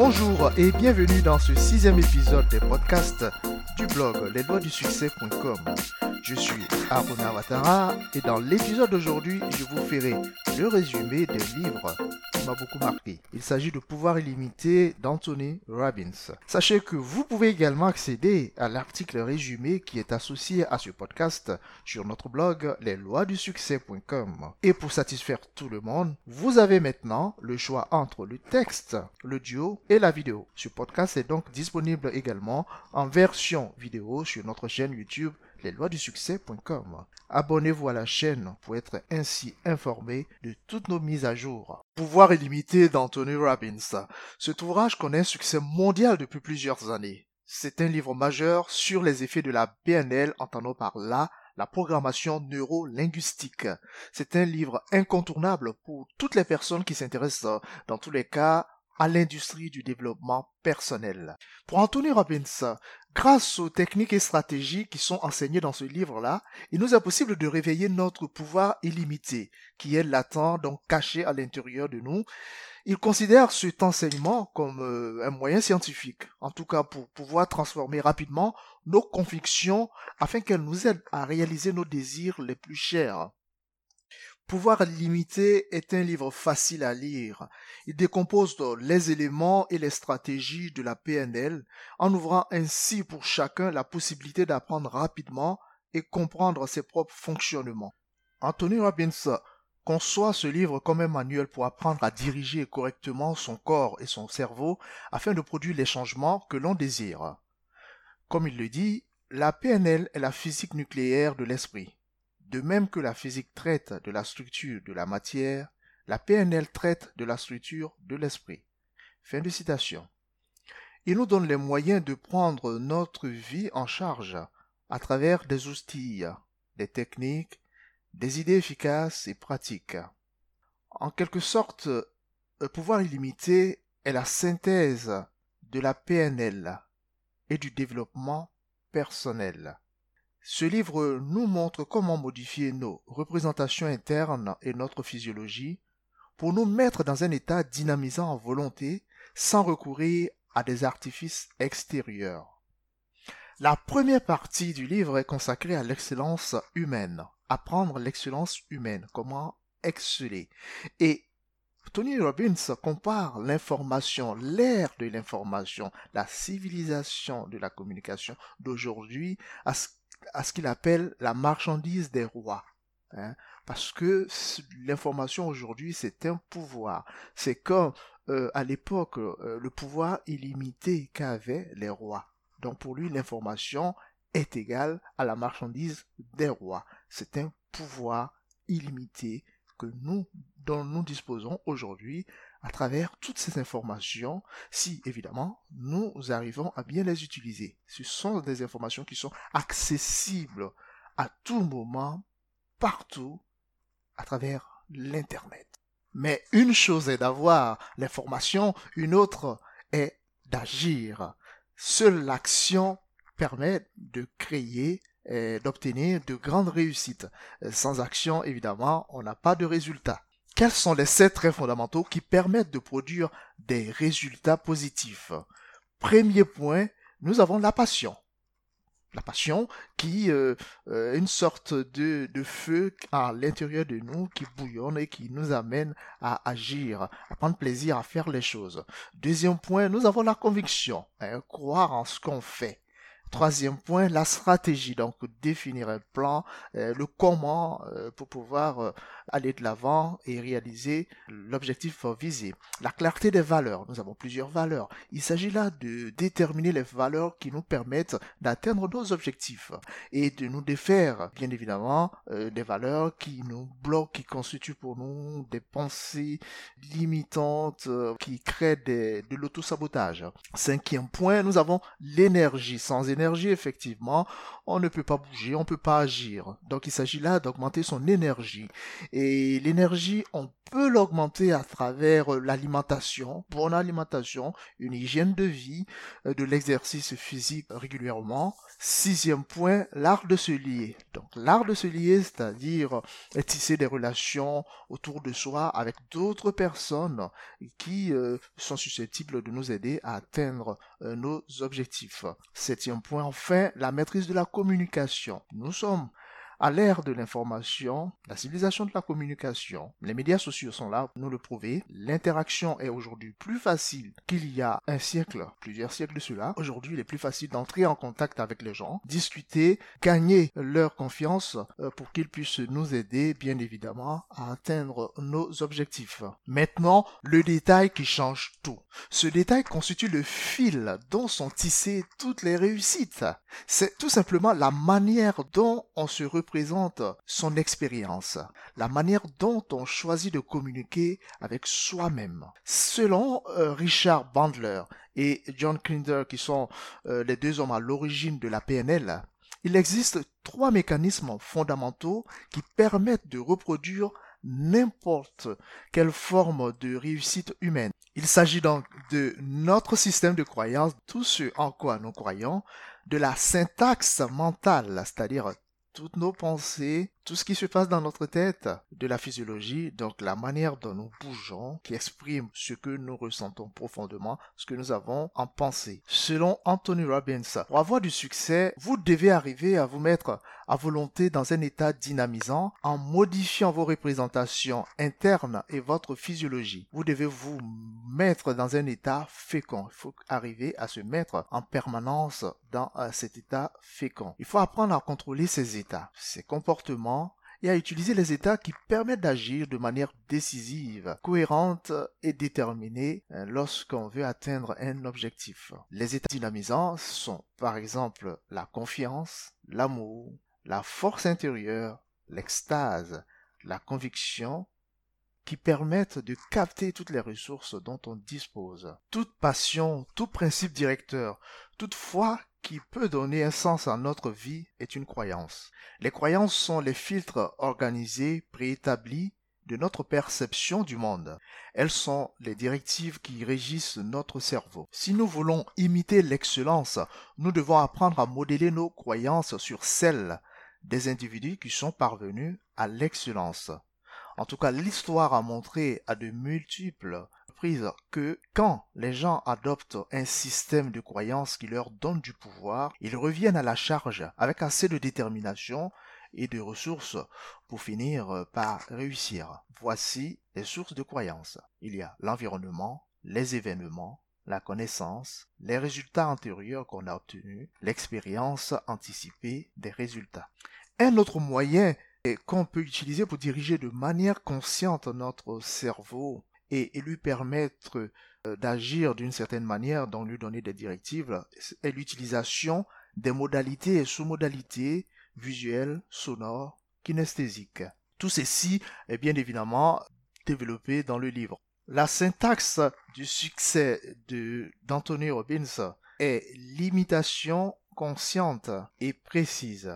Bonjour et bienvenue dans ce sixième épisode des podcasts du blog lesloisdusuccès.com. Je suis Aruna Watara et dans l'épisode d'aujourd'hui, je vous ferai le résumé des livres beaucoup marqué. Il s'agit de Pouvoir illimité d'Anthony Robbins. Sachez que vous pouvez également accéder à l'article résumé qui est associé à ce podcast sur notre blog lesloisdusuccès.com. Et pour satisfaire tout le monde, vous avez maintenant le choix entre le texte, l'audio et la vidéo. Ce podcast est donc disponible également en version vidéo sur notre chaîne YouTube lesloisdusuccès.com. Abonnez-vous à la chaîne pour être ainsi informé de toutes nos mises à jour. Pouvoir illimité d'Anthony Robbins. Cet ouvrage connaît un succès mondial depuis plusieurs années. C'est un livre majeur sur les effets de la PNL, entendons par là la programmation neuro-linguistique. C'est un livre incontournable pour toutes les personnes qui s'intéressent dans tous les cas à l'industrie du développement personnel. Pour Anthony Robbins, grâce aux techniques et stratégies qui sont enseignées dans ce livre-là, il nous est possible de réveiller notre pouvoir illimité, qui est latent, donc caché à l'intérieur de nous. Il considère cet enseignement comme euh, un moyen scientifique, en tout cas pour pouvoir transformer rapidement nos convictions afin qu'elles nous aident à réaliser nos désirs les plus chers. Pouvoir limité est un livre facile à lire. Il décompose les éléments et les stratégies de la PNL en ouvrant ainsi pour chacun la possibilité d'apprendre rapidement et comprendre ses propres fonctionnements. Anthony Robbins conçoit ce livre comme un manuel pour apprendre à diriger correctement son corps et son cerveau afin de produire les changements que l'on désire. Comme il le dit, la PNL est la physique nucléaire de l'esprit. De même que la physique traite de la structure de la matière, la PNL traite de la structure de l'esprit. Fin de citation. Il nous donne les moyens de prendre notre vie en charge à travers des outils, des techniques, des idées efficaces et pratiques. En quelque sorte, le pouvoir illimité est la synthèse de la PNL et du développement personnel. Ce livre nous montre comment modifier nos représentations internes et notre physiologie pour nous mettre dans un état dynamisant en volonté sans recourir à des artifices extérieurs. La première partie du livre est consacrée à l'excellence humaine, apprendre l'excellence humaine, comment exceller. Et Tony Robbins compare l'information, l'ère de l'information, la civilisation de la communication d'aujourd'hui à ce à ce qu'il appelle la marchandise des rois. Hein, parce que l'information aujourd'hui, c'est un pouvoir. C'est comme euh, à l'époque euh, le pouvoir illimité qu'avaient les rois. Donc pour lui, l'information est égale à la marchandise des rois. C'est un pouvoir illimité que nous, dont nous disposons aujourd'hui à travers toutes ces informations, si évidemment nous arrivons à bien les utiliser. Ce sont des informations qui sont accessibles à tout moment, partout, à travers l'Internet. Mais une chose est d'avoir l'information, une autre est d'agir. Seule l'action permet de créer et d'obtenir de grandes réussites. Sans action, évidemment, on n'a pas de résultat. Quels sont les sept traits fondamentaux qui permettent de produire des résultats positifs? Premier point, nous avons la passion. La passion qui euh, euh, une sorte de, de feu à l'intérieur de nous qui bouillonne et qui nous amène à agir, à prendre plaisir à faire les choses. Deuxième point, nous avons la conviction, hein, croire en ce qu'on fait. Troisième point, la stratégie. Donc, définir un plan, euh, le comment euh, pour pouvoir euh, aller de l'avant et réaliser l'objectif visé. La clarté des valeurs. Nous avons plusieurs valeurs. Il s'agit là de déterminer les valeurs qui nous permettent d'atteindre nos objectifs et de nous défaire, bien évidemment, des valeurs qui nous bloquent, qui constituent pour nous des pensées limitantes, qui créent des, de l'autosabotage. Cinquième point, nous avons l'énergie. Sans énergie, effectivement, on ne peut pas bouger, on ne peut pas agir. Donc il s'agit là d'augmenter son énergie. L'énergie, on peut l'augmenter à travers euh, l'alimentation, bonne alimentation, une hygiène de vie, euh, de l'exercice physique régulièrement. Sixième point, l'art de se lier. Donc l'art de se lier, c'est-à-dire euh, tisser des relations autour de soi avec d'autres personnes qui sont susceptibles de nous aider à atteindre nos objectifs. Septième point, enfin, la maîtrise de la communication. Nous sommes à l'ère de l'information, la civilisation de la communication, les médias sociaux sont là pour nous le prouver. L'interaction est aujourd'hui plus facile qu'il y a un siècle, plusieurs siècles de cela. Aujourd'hui, il est plus facile d'entrer en contact avec les gens, discuter, gagner leur confiance euh, pour qu'ils puissent nous aider, bien évidemment, à atteindre nos objectifs. Maintenant, le détail qui change tout. Ce détail constitue le fil dont sont tissées toutes les réussites. C'est tout simplement la manière dont on se présente son expérience, la manière dont on choisit de communiquer avec soi-même. Selon euh, Richard Bandler et John Klinder, qui sont euh, les deux hommes à l'origine de la PNL, il existe trois mécanismes fondamentaux qui permettent de reproduire n'importe quelle forme de réussite humaine. Il s'agit donc de notre système de croyance, tout ce en quoi nous croyons, de la syntaxe mentale, c'est-à-dire toutes nos pensées, tout ce qui se passe dans notre tête, de la physiologie, donc la manière dont nous bougeons, qui exprime ce que nous ressentons profondément, ce que nous avons en pensée. Selon Anthony Robbins, pour avoir du succès, vous devez arriver à vous mettre à volonté dans un état dynamisant en modifiant vos représentations internes et votre physiologie. Vous devez vous mettre dans un état fécond. Il faut arriver à se mettre en permanence dans euh, cet état fécond. Il faut apprendre à contrôler ces états, ces comportements et à utiliser les états qui permettent d'agir de manière décisive, cohérente et déterminée euh, lorsqu'on veut atteindre un objectif. Les états dynamisants sont par exemple la confiance, l'amour, la force intérieure, l'extase, la conviction, qui permettent de capter toutes les ressources dont on dispose. Toute passion, tout principe directeur, toute foi qui peut donner un sens à notre vie est une croyance. Les croyances sont les filtres organisés, préétablis de notre perception du monde. Elles sont les directives qui régissent notre cerveau. Si nous voulons imiter l'excellence, nous devons apprendre à modeler nos croyances sur celles des individus qui sont parvenus à l'excellence. En tout cas, l'histoire a montré à de multiples que quand les gens adoptent un système de croyances qui leur donne du pouvoir, ils reviennent à la charge avec assez de détermination et de ressources pour finir par réussir. Voici les sources de croyances. Il y a l'environnement, les événements, la connaissance, les résultats antérieurs qu'on a obtenus, l'expérience anticipée des résultats. Un autre moyen qu'on peut utiliser pour diriger de manière consciente notre cerveau et, lui permettre euh, d'agir d'une certaine manière, donc lui donner des directives, est l'utilisation des modalités et sous-modalités visuelles, sonores, kinesthésiques. Tout ceci est bien évidemment développé dans le livre. La syntaxe du succès d'Anthony Robbins est l'imitation consciente et précise.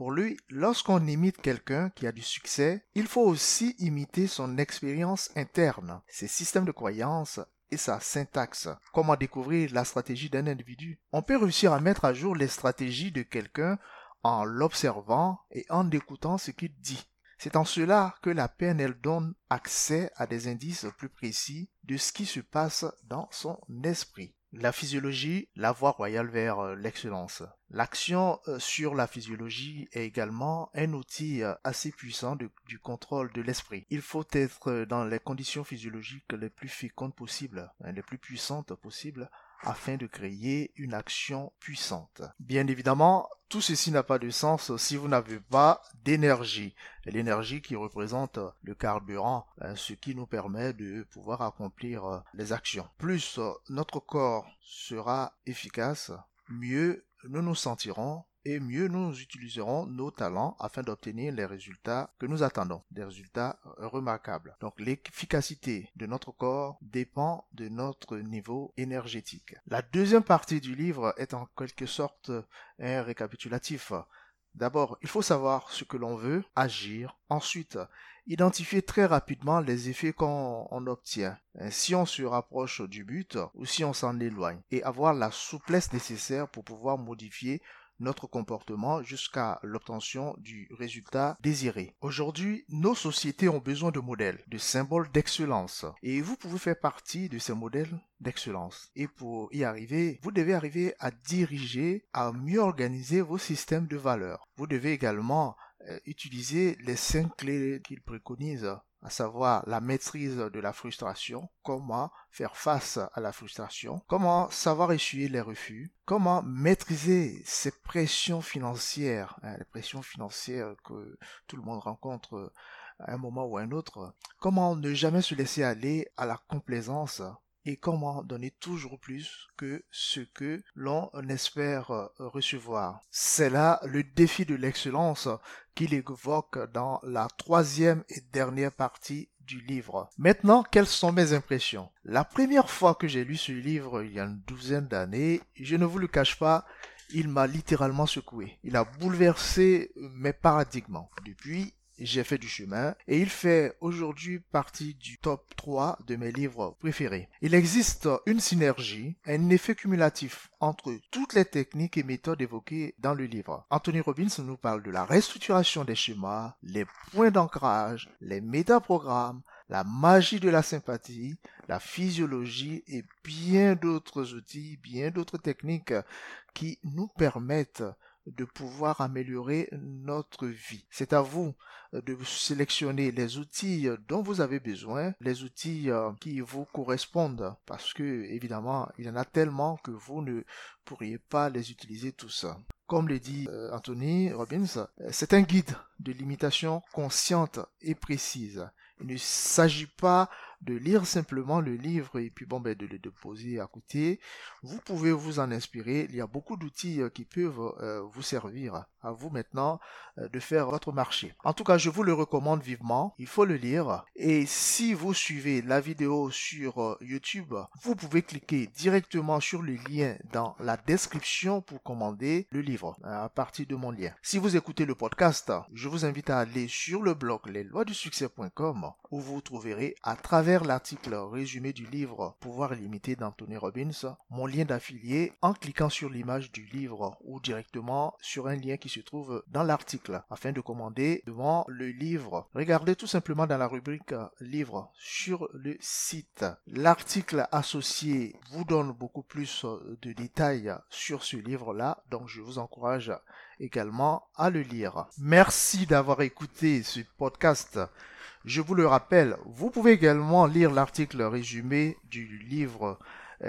Pour lui, lorsqu'on imite quelqu'un qui a du succès, il faut aussi imiter son expérience interne, ses systèmes de croyances et sa syntaxe. Comment découvrir la stratégie d'un individu? On peut réussir à mettre à jour les stratégies de quelqu'un en l'observant et en écoutant ce qu'il dit. C'est en cela que la PNL donne accès à des indices plus précis de ce qui se passe dans son esprit. La physiologie, la voie royale vers euh, l'excellence. L'action euh, sur la physiologie est également un outil euh, assez puissant du contrôle de l'esprit. Il faut être dans les conditions physiologiques les plus fécondes possibles, hein, les plus puissantes possibles, afin de créer une action puissante. Bien évidemment, tout ceci n'a pas de sens si vous n'avez pas d'énergie. L'énergie qui représente le carburant, hein, ce qui nous permet de pouvoir accomplir euh, les actions. Plus euh, notre corps sera efficace, mieux nous nous sentirons et mieux nous utiliserons nos talents afin d'obtenir les résultats que nous attendons, des résultats remarquables. Donc l'efficacité de notre corps dépend de notre niveau énergétique. La deuxième partie du livre est en quelque sorte un récapitulatif. D'abord, il faut savoir ce que l'on veut, agir. Ensuite, identifier très rapidement les effets qu'on obtient, hein, si on se rapproche du but ou si on s'en éloigne, et avoir la souplesse nécessaire pour pouvoir modifier notre comportement jusqu'à l'obtention du résultat désiré. Aujourd'hui, nos sociétés ont besoin de modèles, de symboles d'excellence. Et vous pouvez faire partie de ces modèles d'excellence. Et pour y arriver, vous devez arriver à diriger, à mieux organiser vos systèmes de valeurs. Vous devez également euh, utiliser les cinq clés qu'il préconise à savoir la maîtrise de la frustration, comment faire face à la frustration, comment savoir essuyer les refus, comment maîtriser ces pressions financières, hein, les pressions financières que tout le monde rencontre à un moment ou à un autre, comment ne jamais se laisser aller à la complaisance, et comment donner toujours plus que ce que l'on espère euh, recevoir. C'est là le défi de l'excellence qu'il évoque dans la troisième et dernière partie du livre. Maintenant, quelles sont mes impressions? La première fois que j'ai lu ce livre, il y a une douzaine d'années, je ne vous le cache pas, il m'a littéralement secoué. Il a bouleversé mes paradigmes. Depuis, j'ai fait du chemin et il fait aujourd'hui partie du top 3 de mes livres préférés. Il existe une synergie, un effet cumulatif entre toutes les techniques et méthodes évoquées dans le livre. Anthony Robbins nous parle de la restructuration des schémas, les points d'ancrage, les métaprogrammes, la magie de la sympathie, la physiologie et bien d'autres outils, bien d'autres techniques qui nous permettent de pouvoir améliorer notre vie. C'est à vous euh, de sélectionner les outils euh, dont vous avez besoin, les outils euh, qui vous correspondent, parce que évidemment, il y en a tellement que vous ne pourriez pas les utiliser tous. Comme le dit Anthony Robbins, c'est un guide de limitation consciente et précise. Il ne s'agit pas de lire simplement le livre et puis bon ben de le déposer à côté. Vous pouvez vous en inspirer. Il y a beaucoup d'outils euh, qui peuvent euh, vous servir. À vous maintenant euh, de faire votre marché. En tout cas, je vous le recommande vivement. Il faut le lire. Et si vous suivez la vidéo sur YouTube, vous pouvez cliquer directement sur le lien dans la description pour commander le livre à partir de mon lien. Si vous écoutez le podcast, je vous invite à aller sur le blog lesloisdusuccès.com où vous trouverez à travers l'article résumé du livre Pouvoir illimité d'Anthony Robbins, mon lien d'affilié en cliquant sur l'image du livre ou directement sur un lien qui se trouve dans l'article afin de commander devant le livre. Regardez tout simplement dans la rubrique livre sur le site. L'article associé vous donne beaucoup plus de détails sur ce livre-là, donc je vous encourage également à le lire. Merci d'avoir écouté ce podcast. Je vous le rappelle, vous pouvez également lire l'article résumé du livre euh,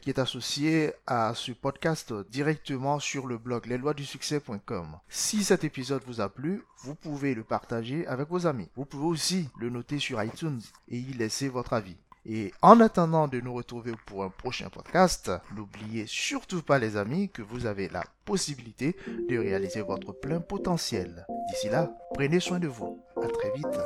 qui est associé à ce podcast directement sur le blog lesloisdusuccès.com. Si cet épisode vous a plu, vous pouvez le partager avec vos amis. Vous pouvez aussi le noter sur iTunes et y laisser votre avis. Et en attendant de nous retrouver pour un prochain podcast, n'oubliez surtout pas les amis que vous avez la possibilité de réaliser votre plein potentiel. D'ici là, prenez soin de vous. À très vite.